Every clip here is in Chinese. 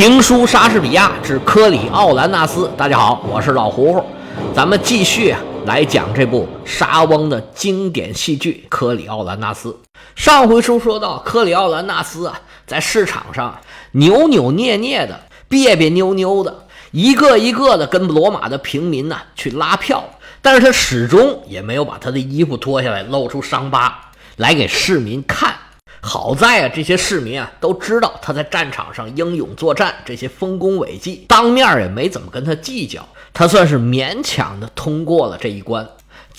评书莎士比亚之科里奥兰纳斯。大家好，我是老胡胡，咱们继续来讲这部莎翁的经典戏剧《科里奥兰纳斯》。上回书说到，科里奥兰纳斯啊，在市场上扭扭捏捏的、别别扭扭的，一个一个的跟罗马的平民呢去拉票，但是他始终也没有把他的衣服脱下来，露出伤疤来给市民看。好在啊，这些市民啊都知道他在战场上英勇作战，这些丰功伟绩，当面也没怎么跟他计较，他算是勉强的通过了这一关。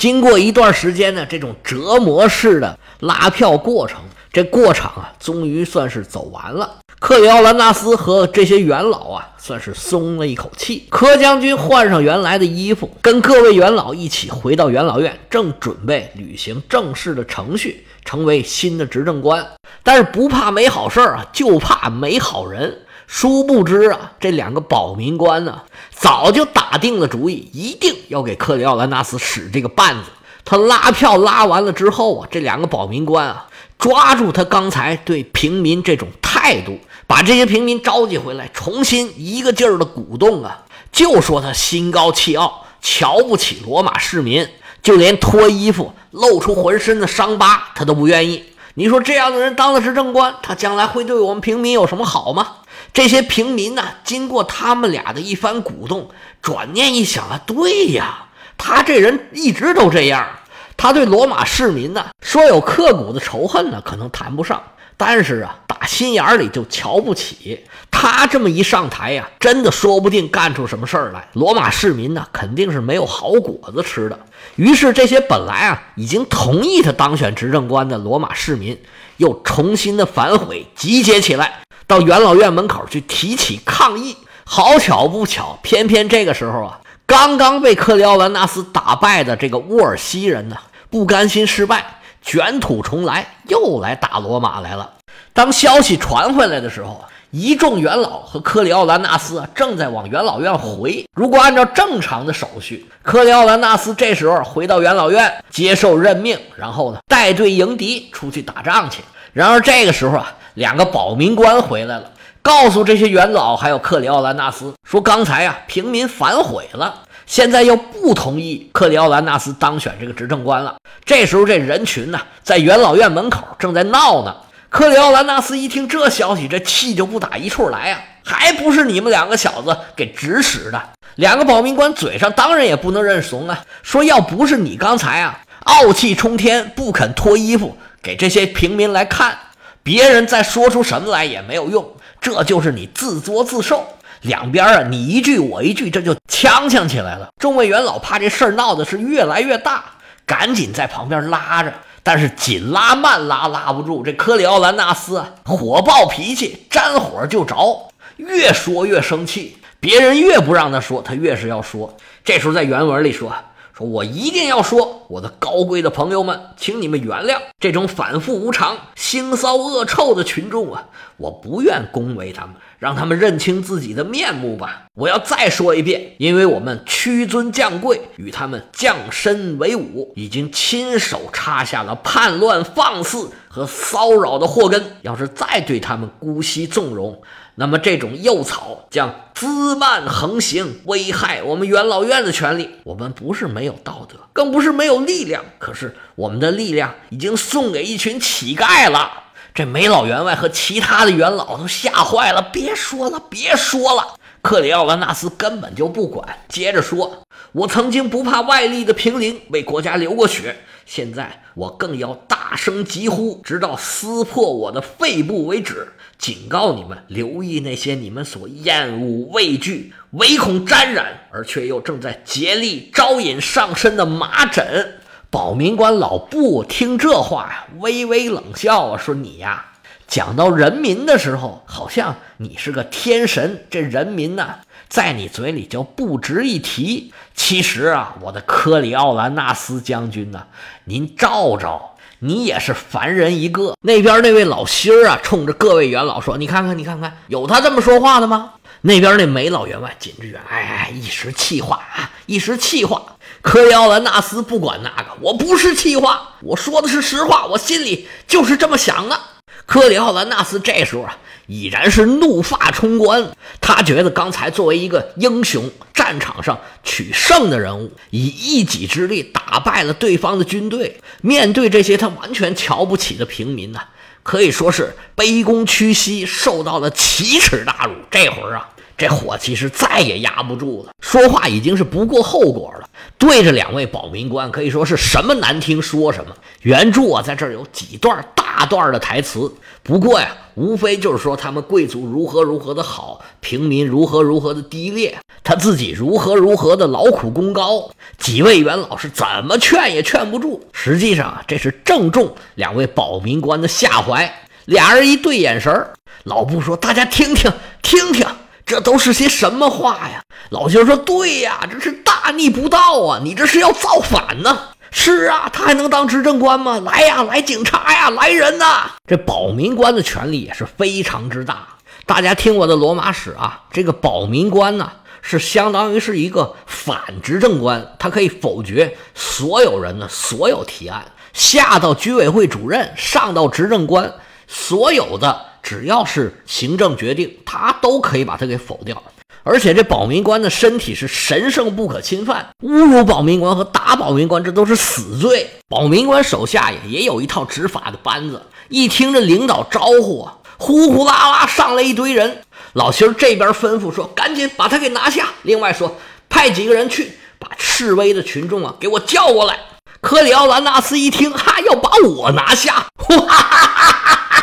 经过一段时间呢，这种折磨式的拉票过程，这过场啊，终于算是走完了。克里奥兰纳斯和这些元老啊，算是松了一口气。柯将军换上原来的衣服，跟各位元老一起回到元老院，正准备履行正式的程序，成为新的执政官。但是不怕没好事儿啊，就怕没好人。殊不知啊，这两个保民官呢，早就打定了主意，一定要给克里奥兰纳斯使这个绊子。他拉票拉完了之后啊，这两个保民官啊，抓住他刚才对平民这种态度。把这些平民召集回来，重新一个劲儿的鼓动啊！就说他心高气傲，瞧不起罗马市民，就连脱衣服露出浑身的伤疤，他都不愿意。你说这样的人当了执政官，他将来会对我们平民有什么好吗？这些平民呢，经过他们俩的一番鼓动，转念一想啊，对呀，他这人一直都这样，他对罗马市民呢，说有刻骨的仇恨呢，可能谈不上。但是啊，打心眼里就瞧不起他这么一上台呀，真的说不定干出什么事儿来。罗马市民呢，肯定是没有好果子吃的。于是这些本来啊已经同意他当选执政官的罗马市民，又重新的反悔，集结起来到元老院门口去提起抗议。好巧不巧，偏偏这个时候啊，刚刚被克里奥兰纳斯打败的这个沃尔西人呢，不甘心失败。卷土重来，又来打罗马来了。当消息传回来的时候，一众元老和克里奥兰纳斯正在往元老院回。如果按照正常的手续，克里奥兰纳斯这时候回到元老院接受任命，然后呢带队迎敌出去打仗去。然而这个时候啊，两个保民官回来了，告诉这些元老还有克里奥兰纳斯说，刚才啊平民反悔了。现在又不同意克里奥兰纳斯当选这个执政官了。这时候，这人群呢，在元老院门口正在闹呢。克里奥兰纳斯一听这消息，这气就不打一处来呀！还不是你们两个小子给指使的？两个保民官嘴上当然也不能认怂啊，说要不是你刚才啊傲气冲天，不肯脱衣服给这些平民来看，别人再说出什么来也没有用，这就是你自作自受。两边啊，你一句我一句，这就呛呛起来了。众位元老怕这事儿闹的是越来越大，赶紧在旁边拉着，但是紧拉慢拉拉不住。这科里奥兰纳斯啊，火爆脾气，沾火就着，越说越生气。别人越不让他说，他越是要说。这时候在原文里说。我一定要说，我的高贵的朋友们，请你们原谅这种反复无常、腥骚恶臭的群众啊！我不愿恭维他们，让他们认清自己的面目吧。我要再说一遍，因为我们屈尊降贵，与他们降身为伍，已经亲手插下了叛乱放肆和骚扰的祸根。要是再对他们姑息纵容，那么这种幼草将滋蔓横行，危害我们元老院的权利。我们不是没有道德，更不是没有力量，可是我们的力量已经送给一群乞丐了。这梅老员外和其他的元老都吓坏了，别说了，别说了。克里奥兰纳斯根本就不管，接着说：“我曾经不怕外力的平陵，为国家流过血，现在我更要大声疾呼，直到撕破我的肺部为止。警告你们，留意那些你们所厌恶、畏惧、唯恐沾染，而却又正在竭力招引上身的麻疹。”保民官老布听这话呀，微微冷笑啊，说：“你呀。”讲到人民的时候，好像你是个天神，这人民呢，在你嘴里就不值一提。其实啊，我的科里奥兰纳斯将军呢，您照照，你也是凡人一个。那边那位老心儿啊，冲着各位元老说：“你看看，你看看，有他这么说话的吗？”那边那梅老员外紧着远，哎哎，一时气话啊，一时气话。科里奥兰纳斯不管那个，我不是气话，我说的是实话，我心里就是这么想的。克里奥兰纳斯这时候啊，已然是怒发冲冠。他觉得刚才作为一个英雄，战场上取胜的人物，以一己之力打败了对方的军队，面对这些他完全瞧不起的平民呢，可以说是卑躬屈膝，受到了奇耻大辱。这会儿啊。这火气是再也压不住了，说话已经是不顾后果了。对着两位保民官，可以说是什么难听说什么。原著啊，在这儿有几段大段的台词，不过呀，无非就是说他们贵族如何如何的好，平民如何如何的低劣，他自己如何如何的劳苦功高。几位元老是怎么劝也劝不住。实际上啊，这是正中两位保民官的下怀。俩人一对眼神老布说：“大家听听，听听。”这都是些什么话呀？老兄说：“对呀，这是大逆不道啊！你这是要造反呢？”是啊，他还能当执政官吗？来呀，来警察呀，来人呐！这保民官的权力也是非常之大。大家听我的罗马史啊，这个保民官呢，是相当于是一个反执政官，他可以否决所有人的所有提案，下到居委会主任，上到执政官，所有的。只要是行政决定，他都可以把它给否掉。而且这保民官的身体是神圣不可侵犯，侮辱保民官和打保民官，这都是死罪。保民官手下也也有一套执法的班子，一听这领导招呼啊，呼呼啦啦上来一堆人。老邢这边吩咐说：“赶紧把他给拿下。”另外说：“派几个人去把示威的群众啊给我叫过来。”克里奥兰纳斯一听，哈，要把我拿下，哈哈哈哈。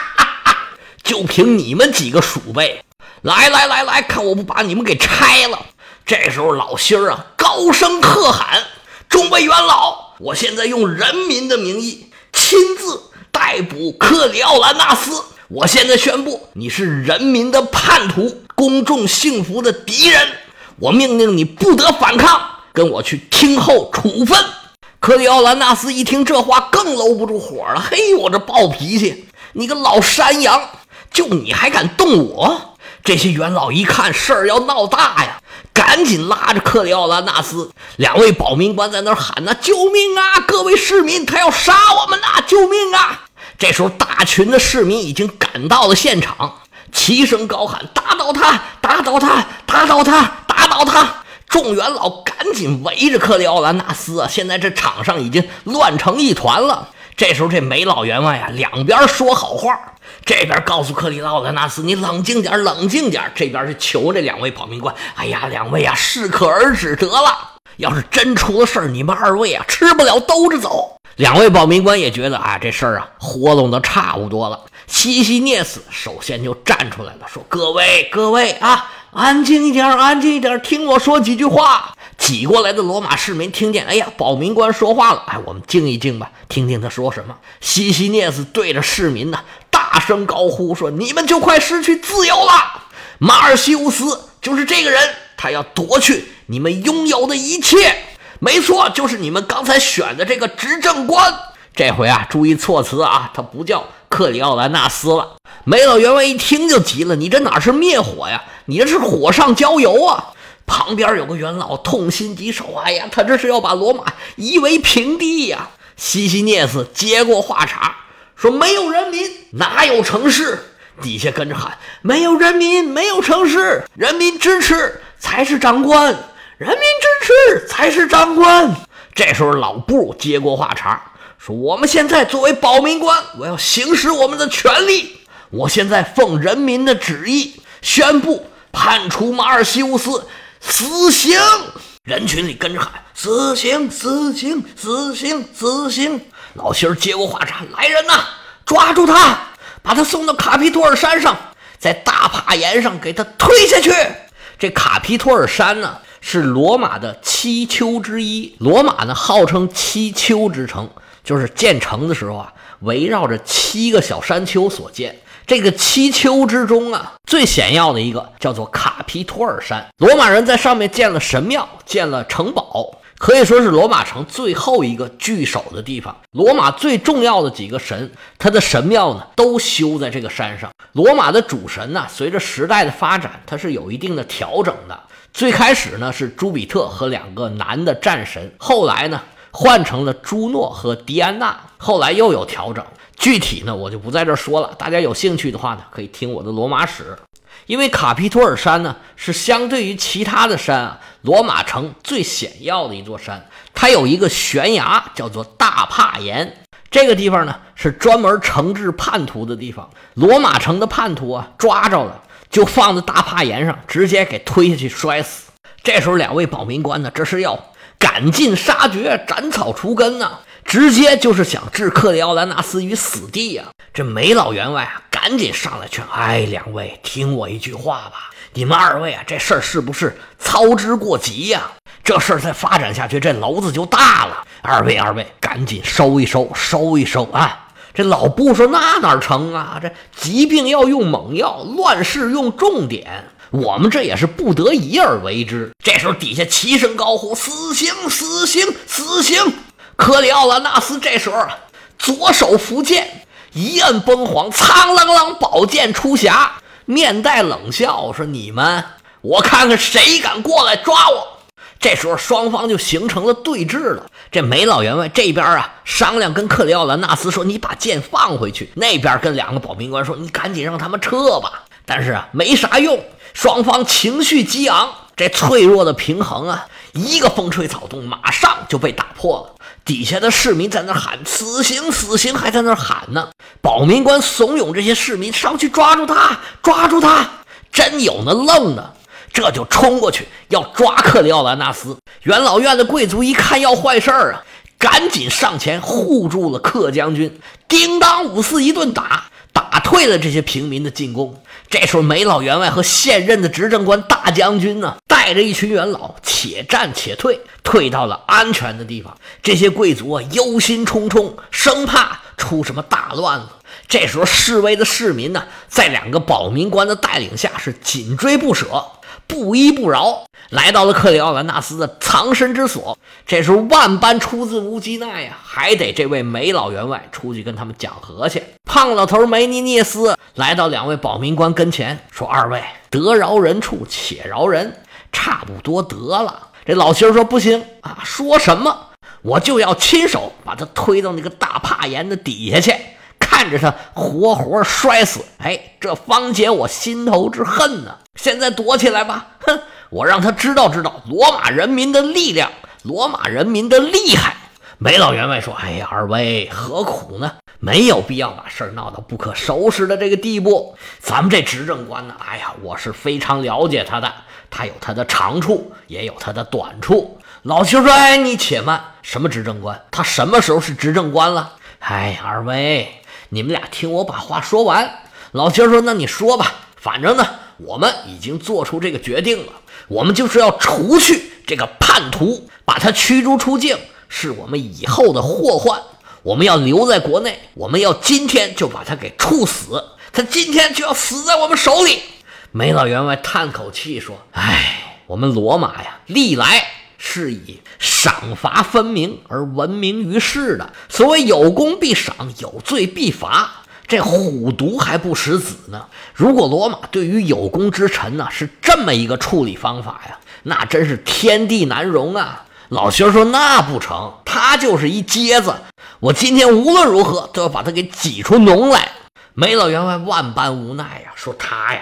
就凭你们几个鼠辈，来来来来看我不把你们给拆了！这时候老心儿啊高声喝喊：“众位元老，我现在用人民的名义亲自逮捕克里奥兰纳斯。我现在宣布，你是人民的叛徒，公众幸福的敌人。我命令你不得反抗，跟我去听候处分。”克里奥兰纳斯一听这话，更搂不住火了。嘿，我这暴脾气，你个老山羊！就你还敢动我？这些元老一看事儿要闹大呀，赶紧拉着克里奥兰纳斯两位保民官在那儿喊呐：“救命啊！各位市民，他要杀我们呐！救命啊！”这时候，大群的市民已经赶到了现场，齐声高喊：“打倒他！打倒他！打倒他！打倒他！”众元老赶紧围着克里奥兰纳斯啊！现在这场上已经乱成一团了。这时候，这梅老员外呀，两边说好话。这边告诉克里奥兰纳斯，你冷静点，冷静点。这边是求这两位保民官，哎呀，两位啊，适可而止得了。要是真出了事儿，你们二位啊，吃不了兜着走。两位保民官也觉得啊，这事儿啊，活动的差不多了。西西涅斯首先就站出来了，说：“各位，各位啊，安静一点，安静一点，听我说几句话。”挤过来的罗马市民听见，哎呀，保民官说话了，哎，我们静一静吧，听听他说什么。西西涅斯对着市民呢。大声高呼说：“你们就快失去自由了！马尔西乌斯就是这个人，他要夺去你们拥有的一切。没错，就是你们刚才选的这个执政官。这回啊，注意措辞啊，他不叫克里奥兰纳斯了。”梅老员外一听就急了：“你这哪是灭火呀？你这是火上浇油啊！”旁边有个元老痛心疾首：“哎呀，他这是要把罗马夷为平地呀！”西西涅斯接过话茬。说没有人民哪有城市？底下跟着喊没有人民没有城市，人民支持才是长官，人民支持才是长官。这时候老布接过话茬说：“我们现在作为保民官，我要行使我们的权利。我现在奉人民的旨意宣布判处马尔西乌斯死刑。”人群里跟着喊：“死刑！死刑！死刑！死刑！”老辛儿接过话茬：“来人呐，抓住他，把他送到卡皮托尔山上，在大帕岩上给他推下去。这卡皮托尔山呢，是罗马的七丘之一。罗马呢，号称七丘之城，就是建成的时候啊，围绕着七个小山丘所建。这个七丘之中啊，最显要的一个叫做卡皮托尔山。罗马人在上面建了神庙，建了城堡。”可以说是罗马城最后一个聚首的地方。罗马最重要的几个神，他的神庙呢，都修在这个山上。罗马的主神呢，随着时代的发展，它是有一定的调整的。最开始呢，是朱比特和两个男的战神，后来呢，换成了朱诺和迪安娜。后来又有调整，具体呢我就不在这说了。大家有兴趣的话呢，可以听我的罗马史。因为卡皮托尔山呢是相对于其他的山啊，罗马城最险要的一座山。它有一个悬崖叫做大帕岩，这个地方呢是专门惩治叛徒的地方。罗马城的叛徒啊抓着了，就放在大帕岩上，直接给推下去摔死。这时候两位保民官呢，这是要赶尽杀绝、斩草除根呢。直接就是想置克里奥兰纳斯于死地呀！这梅老员外啊，赶紧上来劝：“哎，两位听我一句话吧，你们二位啊，这事儿是不是操之过急呀？这事儿再发展下去，这篓子就大了。二位，二位赶紧收一收，收一收啊！”这老布说：“那哪成啊？这疾病要用猛药，乱世用重典，我们这也是不得已而为之。”这时候底下齐声高呼：“死刑！死刑！死刑！”克里奥兰纳斯这时候左手扶剑，一摁崩簧，苍啷啷，宝剑出匣，面带冷笑说：“你们，我看看谁敢过来抓我。”这时候双方就形成了对峙了。这梅老员外这边啊，商量跟克里奥兰纳斯说：“你把剑放回去。”那边跟两个保民官说：“你赶紧让他们撤吧。”但是啊，没啥用，双方情绪激昂，这脆弱的平衡啊，一个风吹草动，马上就被打破了。底下的市民在那喊“死刑，死刑”，还在那喊呢。保民官怂恿这些市民上去抓住他，抓住他。真有那愣的，这就冲过去要抓克里奥兰纳斯。元老院的贵族一看要坏事儿啊，赶紧上前护住了克将军。叮当五四一顿打，打退了这些平民的进攻。这时候，梅老员外和现任的执政官大将军呢，带着一群元老，且战且退，退到了安全的地方。这些贵族啊，忧心忡忡，生怕出什么大乱子。这时候，示威的市民呢，在两个保民官的带领下，是紧追不舍。不依不饶，来到了克里奥兰纳斯的藏身之所。这时候万般出自乌基奈呀，还得这位梅老员外出去跟他们讲和去。胖老头梅尼涅斯来到两位保民官跟前，说：“二位得饶人处且饶人，差不多得了。”这老七说：“不行啊，说什么我就要亲手把他推到那个大帕岩的底下去。”看着他活活摔死，哎，这方解我心头之恨呢。现在躲起来吧，哼！我让他知道知道罗马人民的力量，罗马人民的厉害。梅老员外说：“哎呀，二位何苦呢？没有必要把事儿闹到不可收拾的这个地步。咱们这执政官呢，哎呀，我是非常了解他的，他有他的长处，也有他的短处。”老邱说：“哎，你且慢，什么执政官？他什么时候是执政官了？哎，二位。”你们俩听我把话说完。老七说：“那你说吧，反正呢，我们已经做出这个决定了，我们就是要除去这个叛徒，把他驱逐出境，是我们以后的祸患。我们要留在国内，我们要今天就把他给处死，他今天就要死在我们手里。”梅老员外叹口气说：“唉，我们罗马呀，历来是以赏罚分明而闻名于世的。所谓有功必赏，有罪必罚。”这虎毒还不食子呢。如果罗马对于有功之臣呢是这么一个处理方法呀，那真是天地难容啊！老薛说：“那不成，他就是一疖子，我今天无论如何都要把他给挤出脓来。”梅老员外万般无奈呀，说：“他呀，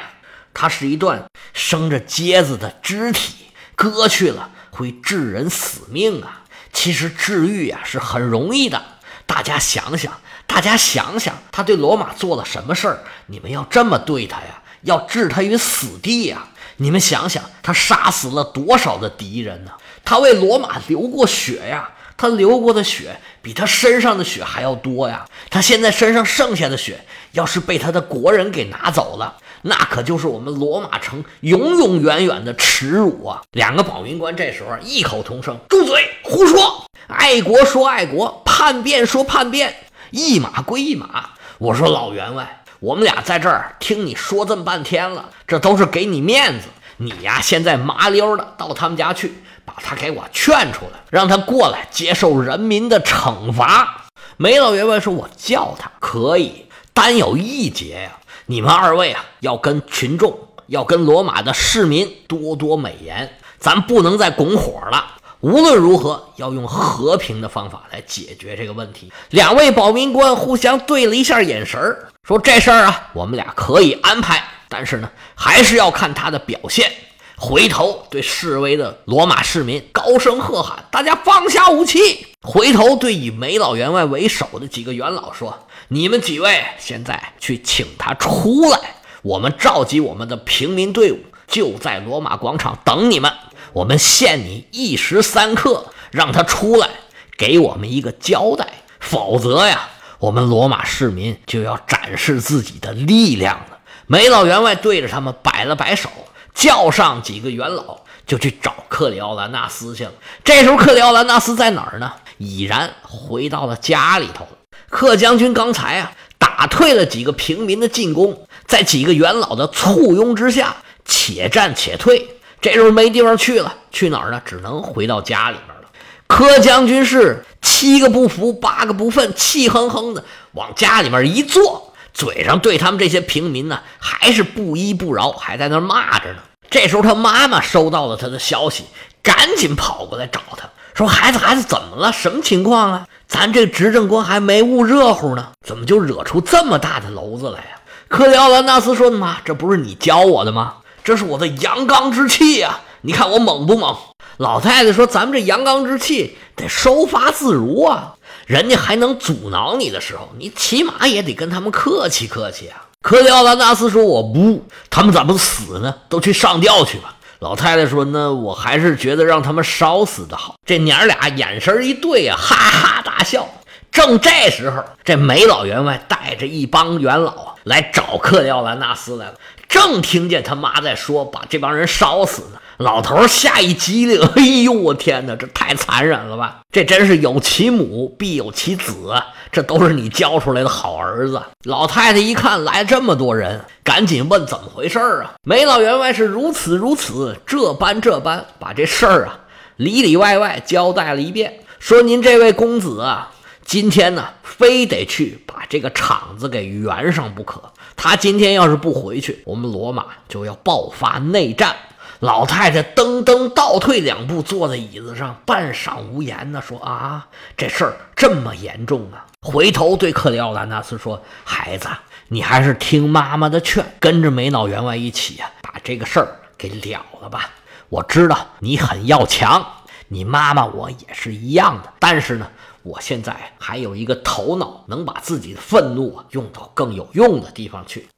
他是一段生着疖子的肢体，割去了会致人死命啊。其实治愈呀是很容易的，大家想想。”大家想想，他对罗马做了什么事儿？你们要这么对他呀？要置他于死地呀？你们想想，他杀死了多少的敌人呢？他为罗马流过血呀！他流过的血比他身上的血还要多呀！他现在身上剩下的血，要是被他的国人给拿走了，那可就是我们罗马城永永远远的耻辱啊！两个保民官这时候异口同声：“住嘴！胡说！爱国说爱国，叛变说叛变。”一码归一码，我说老员外，我们俩在这儿听你说这么半天了，这都是给你面子。你呀，现在麻溜的到他们家去，把他给我劝出来，让他过来接受人民的惩罚。梅老员外说：“我叫他可以，单有一节呀。你们二位啊，要跟群众，要跟罗马的市民多多美言，咱不能再拱火了。无论如何要用和平的方法来解决这个问题。两位保民官互相对了一下眼神儿，说：“这事儿啊，我们俩可以安排，但是呢，还是要看他的表现。”回头对示威的罗马市民高声喝喊：“大家放下武器！”回头对以梅老员外为首的几个元老说：“你们几位现在去请他出来，我们召集我们的平民队伍，就在罗马广场等你们。我们限你一时三刻，让他出来给我们一个交代，否则呀，我们罗马市民就要展示自己的力量了。”梅老员外对着他们摆了摆手。叫上几个元老，就去找克里奥兰纳斯去了。这时候，克里奥兰纳斯在哪儿呢？已然回到了家里头。克将军刚才啊，打退了几个平民的进攻，在几个元老的簇拥之下，且战且退。这时候没地方去了，去哪儿呢？只能回到家里边了。柯将军是七个不服，八个不忿，气哼哼的往家里面一坐。嘴上对他们这些平民呢，还是不依不饶，还在那骂着呢。这时候他妈妈收到了他的消息，赶紧跑过来找他，说：“孩子，孩子，怎么了？什么情况啊？咱这执政官还没捂热乎呢，怎么就惹出这么大的娄子来呀？”克里奥兰纳斯说：“妈，这不是你教我的吗？这是我的阳刚之气呀！你看我猛不猛？”老太太说：“咱们这阳刚之气得收发自如啊。”人家还能阻挠你的时候，你起码也得跟他们客气客气啊。克里奥兰纳斯说：“我不，他们咋不死呢？都去上吊去吧。”老太太说：“那我还是觉得让他们烧死的好。”这娘俩眼神一对啊，哈哈大笑。正这时候，这梅老员外带着一帮元老来找克里奥兰纳斯来了，正听见他妈在说把这帮人烧死呢。老头儿吓一激灵，哎呦，我天哪，这太残忍了吧！这真是有其母必有其子，这都是你教出来的好儿子。老太太一看来这么多人，赶紧问怎么回事儿啊？梅老员外是如此如此，这般这般，把这事儿啊里里外外交代了一遍，说您这位公子啊，今天呢非得去把这个场子给圆上不可。他今天要是不回去，我们罗马就要爆发内战。老太太噔噔倒退两步，坐在椅子上，半晌无言呢。说：“啊，这事儿这么严重啊！”回头对克里奥兰纳斯说：“孩子，你还是听妈妈的劝，跟着梅脑员外一起呀，把这个事儿给了了吧。我知道你很要强，你妈妈我也是一样的。但是呢，我现在还有一个头脑，能把自己的愤怒啊用到更有用的地方去。”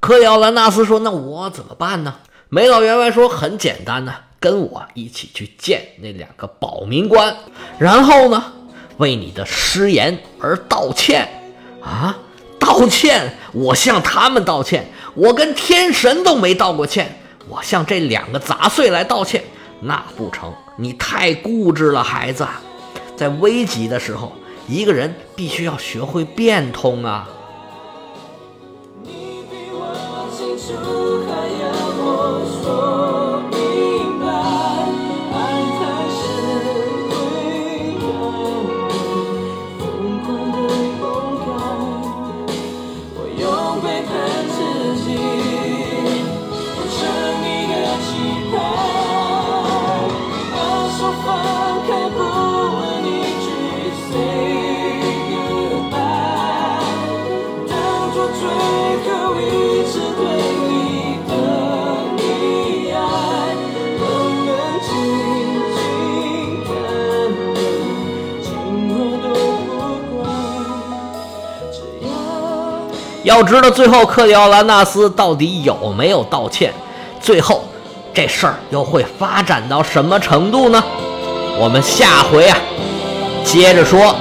克里奥兰纳斯说：“那我怎么办呢？”梅老员外说：“很简单呢，跟我一起去见那两个保民官，然后呢，为你的失言而道歉。啊，道歉？我向他们道歉？我跟天神都没道过歉，我向这两个杂碎来道歉，那不成？你太固执了，孩子。在危急的时候，一个人必须要学会变通啊。”要知道最后克里奥兰纳斯到底有没有道歉？最后这事儿又会发展到什么程度呢？我们下回啊接着说。